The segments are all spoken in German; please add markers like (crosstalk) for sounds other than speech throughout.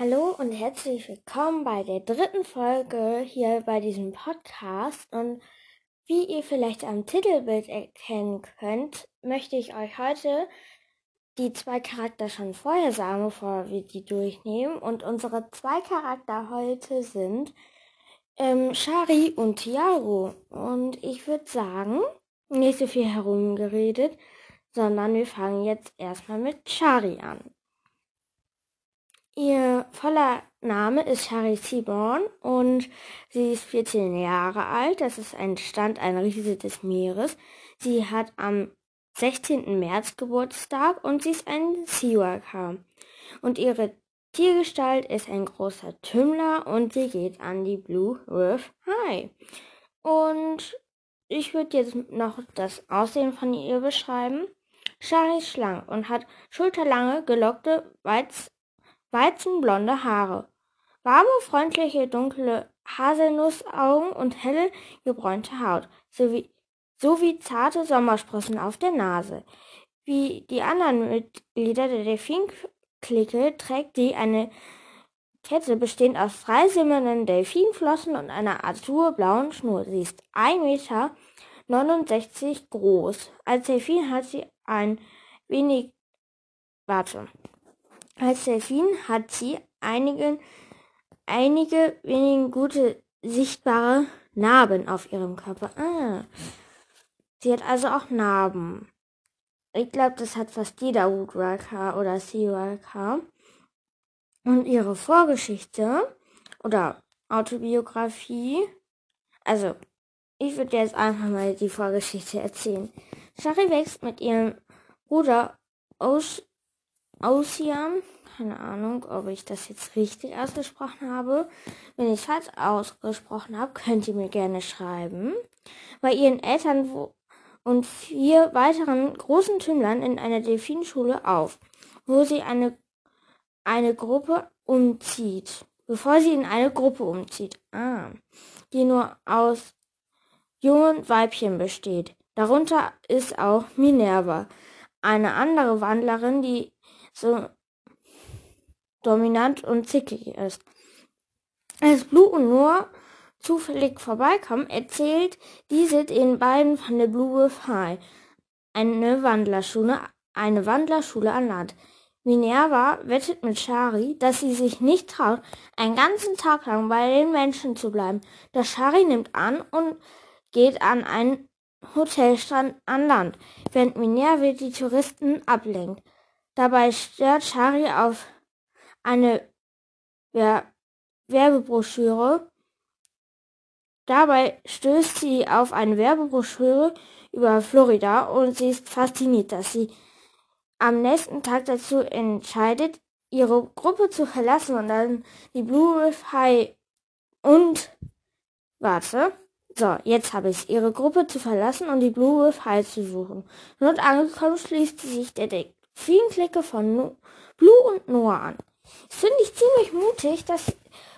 Hallo und herzlich willkommen bei der dritten Folge hier bei diesem Podcast. Und wie ihr vielleicht am Titelbild erkennen könnt, möchte ich euch heute die zwei Charakter schon vorher sagen, bevor wir die durchnehmen. Und unsere zwei Charakter heute sind ähm, Shari und Tiago. Und ich würde sagen, nicht so viel herumgeredet, sondern wir fangen jetzt erstmal mit Shari an. Ihr voller Name ist Shari Seaborn und sie ist 14 Jahre alt. Das ist ein Stand, ein Riese des Meeres. Sie hat am 16. März Geburtstag und sie ist ein Seaworker. Und ihre Tiergestalt ist ein großer Tümmler und sie geht an die Blue Riff High. Und ich würde jetzt noch das Aussehen von ihr beschreiben. Shari ist schlank und hat schulterlange, gelockte, Weiz weizenblonde Haare, warme, freundliche, dunkle Haselnussaugen und helle, gebräunte Haut, sowie, sowie zarte Sommersprossen auf der Nase. Wie die anderen Mitglieder der Delfinklicke trägt sie eine Kette bestehend aus drei simmernden Delfinflossen und einer azurblauen Schnur. Sie ist 1,69 Meter groß. Als Delfin hat sie ein wenig, warte, als Delfin hat sie einige, einige wenige gute sichtbare Narben auf ihrem Körper. Ah. Sie hat also auch Narben. Ich glaube, das hat fast jeder Woodworker oder Seaworker. Und ihre Vorgeschichte oder Autobiografie. Also, ich würde jetzt einfach mal die Vorgeschichte erzählen. Shari wächst mit ihrem Bruder Osh Ocean. Keine Ahnung, ob ich das jetzt richtig ausgesprochen habe. Wenn ich es falsch ausgesprochen habe, könnt ihr mir gerne schreiben. Bei ihren Eltern und vier weiteren großen Tümmlern in einer Delfinschule auf, wo sie eine, eine Gruppe umzieht. Bevor sie in eine Gruppe umzieht. Ah. Die nur aus jungen Weibchen besteht. Darunter ist auch Minerva, eine andere Wandlerin, die so dominant und zickig ist. Als Blue und Noah zufällig vorbeikommen, erzählt diese den beiden von der Blue High, eine Wandlerschule, eine Wandlerschule an Land. Minerva wettet mit Shari, dass sie sich nicht traut, einen ganzen Tag lang bei den Menschen zu bleiben. Der Shari nimmt an und geht an einen Hotelstrand an Land, während Minerva die Touristen ablenkt. Dabei stört Shari auf eine Wer Werbebroschüre. Dabei stößt sie auf eine Werbebroschüre über Florida und sie ist fasziniert, dass sie am nächsten Tag dazu entscheidet, ihre Gruppe zu verlassen und dann die Blue Wolf High und warte. So, jetzt habe ich ihre Gruppe zu verlassen und die Blue Wolf High zu suchen. Dort angekommen schließt sie sich der Deck vielen Klicke von Blue und Noah an. Das finde ich ziemlich mutig, dass,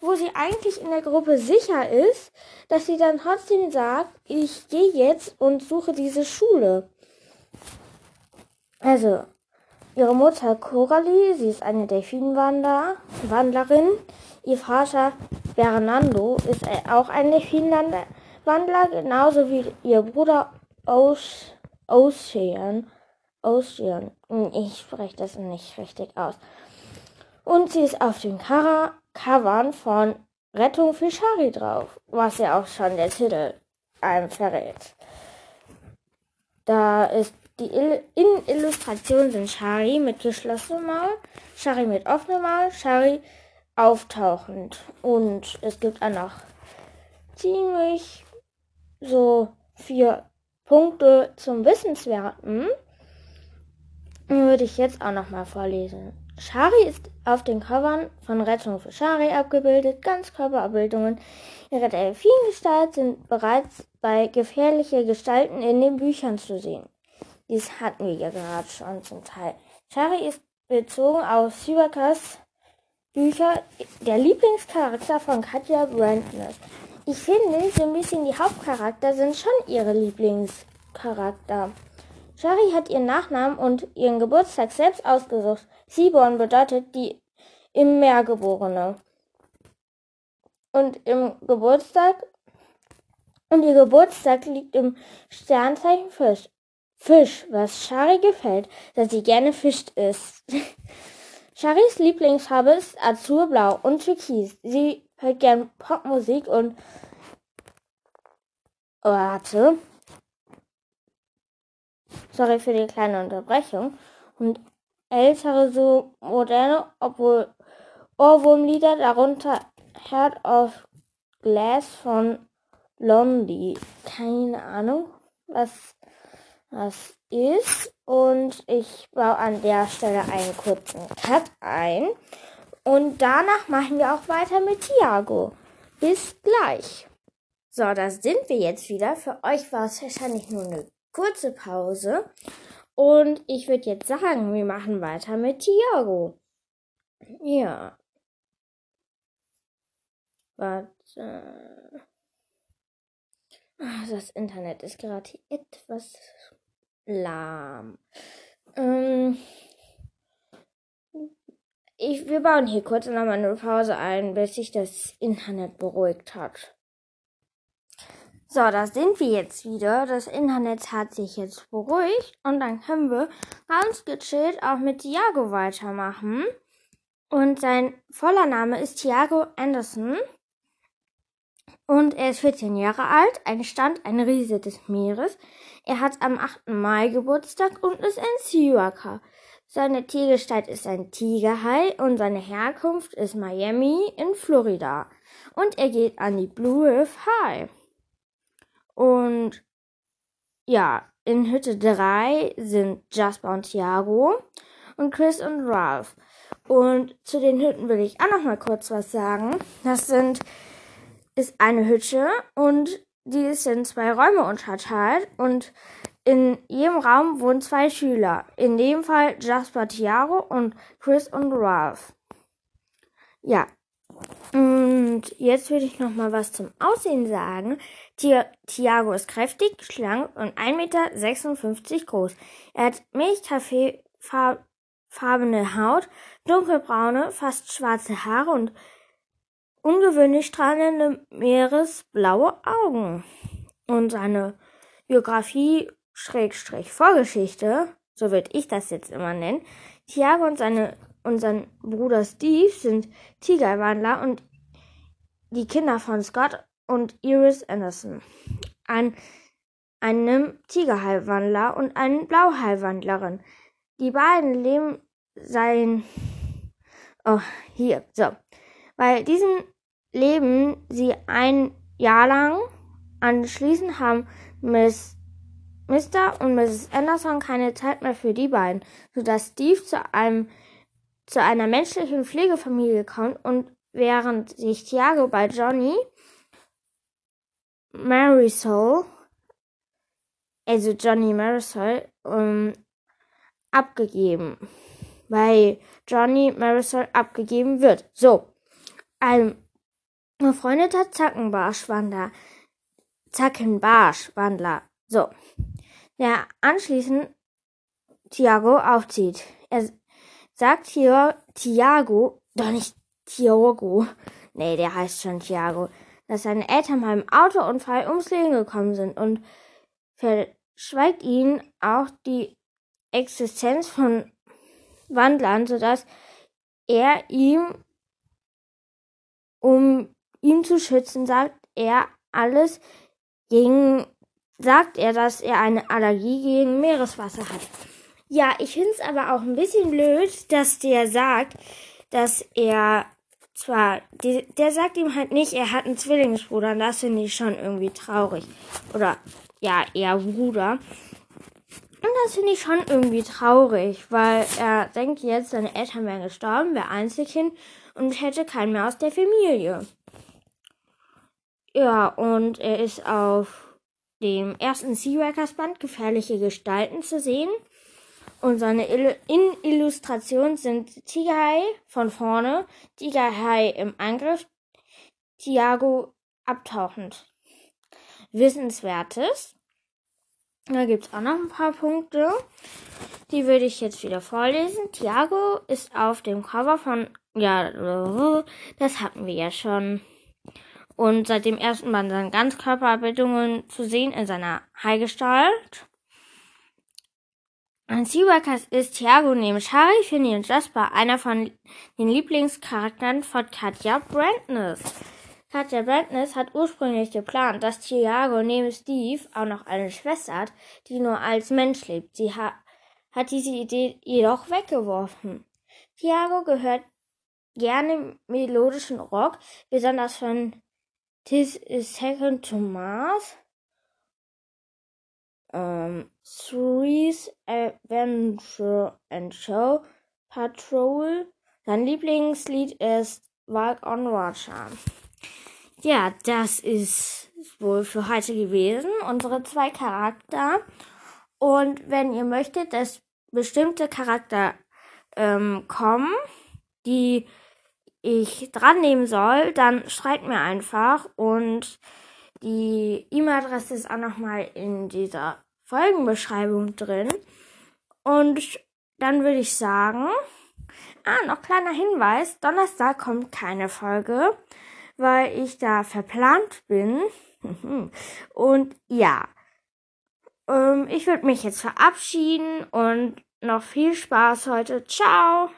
wo sie eigentlich in der Gruppe sicher ist, dass sie dann trotzdem sagt, ich gehe jetzt und suche diese Schule. Also, ihre Mutter Coralie, sie ist eine Delfinwandlerin. Ihr Vater Fernando ist auch ein Delfinwandler, genauso wie ihr Bruder Ocean. Ocean. Ich spreche das nicht richtig aus. Und sie ist auf dem Covern von Rettung für Shari drauf, was ja auch schon der Titel einem verrät. Da ist die Il Innenillustration sind Shari mit geschlossenem Maul, Shari mit offenem Maul, Shari auftauchend. Und es gibt auch noch ziemlich so vier Punkte zum Wissenswerten würde ich jetzt auch nochmal vorlesen. Shari ist auf den Covern von Rettung für Shari abgebildet. Ganzkörperabbildungen ihrer Delfingestalt sind bereits bei gefährliche Gestalten in den Büchern zu sehen. Dies hatten wir ja gerade schon zum Teil. Shari ist bezogen auf Sybakas Bücher der Lieblingscharakter von Katja Brandness. Ich finde, so ein bisschen die Hauptcharakter sind schon ihre Lieblingscharakter. Shari hat ihren Nachnamen und ihren Geburtstag selbst ausgesucht. Seaborn bedeutet die im Meer geborene. Und im Geburtstag und ihr Geburtstag liegt im Sternzeichen Fisch. Fisch, was Shari gefällt, dass sie gerne Fisch isst. Charis (laughs) Lieblingsfarbe ist Azurblau und Türkis. Sie hört gern Popmusik und warte. Sorry für die kleine Unterbrechung. Und ältere, so moderne, obwohl Ohrwurmlieder, darunter Heart of Glass von Blondie. Keine Ahnung, was das ist. Und ich baue an der Stelle einen kurzen Cut ein. Und danach machen wir auch weiter mit Tiago. Bis gleich. So, da sind wir jetzt wieder. Für euch war es wahrscheinlich nur eine kurze Pause. Und ich würde jetzt sagen, wir machen weiter mit Tiago. Ja. Warte. Ah, das Internet ist gerade etwas lahm. Ähm, ich, wir bauen hier kurz nochmal eine Pause ein, bis sich das Internet beruhigt hat. So, da sind wir jetzt wieder. Das Internet hat sich jetzt beruhigt und dann können wir ganz gechillt auch mit Thiago weitermachen. Und sein voller Name ist Thiago Anderson. Und er ist 14 Jahre alt, ein Stand, ein Riese des Meeres. Er hat am 8. Mai Geburtstag und ist ein Seawalker. Seine Tiergestalt ist ein Tigerhai und seine Herkunft ist Miami in Florida. Und er geht an die Blue Reef High. Und ja, in Hütte 3 sind Jasper und Thiago und Chris und Ralph. Und zu den Hütten will ich auch noch mal kurz was sagen. Das sind ist eine Hütte und die ist in zwei Räume unterteilt und in jedem Raum wohnen zwei Schüler. In dem Fall Jasper Tiago und Chris und Ralph. Ja. Und jetzt würde ich noch mal was zum Aussehen sagen. Tiago ist kräftig, schlank und 1,56 Meter groß. Er hat milchkaffeefarbene Haut, dunkelbraune, fast schwarze Haare und ungewöhnlich strahlende meeresblaue Augen. Und seine Biografie Schrägstrich Vorgeschichte, so würde ich das jetzt immer nennen. Tiago und seine und Bruder Steve sind Tigerwandler und die Kinder von Scott und Iris Anderson. Ein, einem Tigerhaiwandler und eine Blauhaiwandlerin. Die beiden leben sein Oh, hier, so. Bei diesem leben sie ein Jahr lang. Anschließend haben Miss Mr. und Mrs. Anderson keine Zeit mehr für die beiden, sodass Steve zu einem zu einer menschlichen Pflegefamilie kommt und während sich Thiago bei Johnny Marisol, also Johnny Marisol, um, abgegeben, bei Johnny Marisol abgegeben wird. So, ein befreundeter Zackenbarschwandler, Zackenbarschwandler, so, der anschließend Thiago aufzieht. Er sagt hier Thiago, doch nicht Thiago, nee, der heißt schon Thiago, dass seine Eltern mal im Autounfall ums Leben gekommen sind und verschweigt ihnen auch die Existenz von Wandlern, sodass er ihm um ihn zu schützen, sagt er alles gegen, sagt er, dass er eine Allergie gegen Meereswasser hat. Ja, ich finde es aber auch ein bisschen blöd, dass der sagt, dass er zwar, die, der sagt ihm halt nicht, er hat einen Zwillingsbruder, und das finde ich schon irgendwie traurig. Oder, ja, eher Bruder. Und das finde ich schon irgendwie traurig, weil er denkt jetzt, seine Eltern wären gestorben, wäre Einzelkind und hätte keinen mehr aus der Familie. Ja, und er ist auf dem ersten Seawalkers Band Gefährliche Gestalten zu sehen. Und seine Il in Illustrationen sind Tigerhai von vorne, Tigerhai im Angriff, Tiago abtauchend. Wissenswertes. Da gibt's auch noch ein paar Punkte. Die würde ich jetzt wieder vorlesen. Tiago ist auf dem Cover von ja, das hatten wir ja schon. Und seit dem ersten Mal seine Ganzkörperbildungen zu sehen in seiner Heilgestalt. Ein Seawalker ist Thiago neben Shari, Finny und Jasper einer von den Lieblingscharakteren von Katja Brandness. Katja Brandness hat ursprünglich geplant, dass Thiago neben Steve auch noch eine Schwester hat, die nur als Mensch lebt. Sie ha hat diese Idee jedoch weggeworfen. Thiago gehört gerne melodischen Rock, besonders von This is Second to Mars, um, Three's Adventure and Show Patrol. Sein Lieblingslied ist Walk on Water. Ja, das ist wohl für heute gewesen. Unsere zwei Charakter. Und wenn ihr möchtet, dass bestimmte Charakter ähm, kommen, die ich dran nehmen soll, dann schreibt mir einfach und die E-Mail-Adresse ist auch nochmal in dieser Folgenbeschreibung drin. Und dann würde ich sagen, ah, noch kleiner Hinweis, Donnerstag kommt keine Folge weil ich da verplant bin. (laughs) und ja, ähm, ich würde mich jetzt verabschieden und noch viel Spaß heute. Ciao!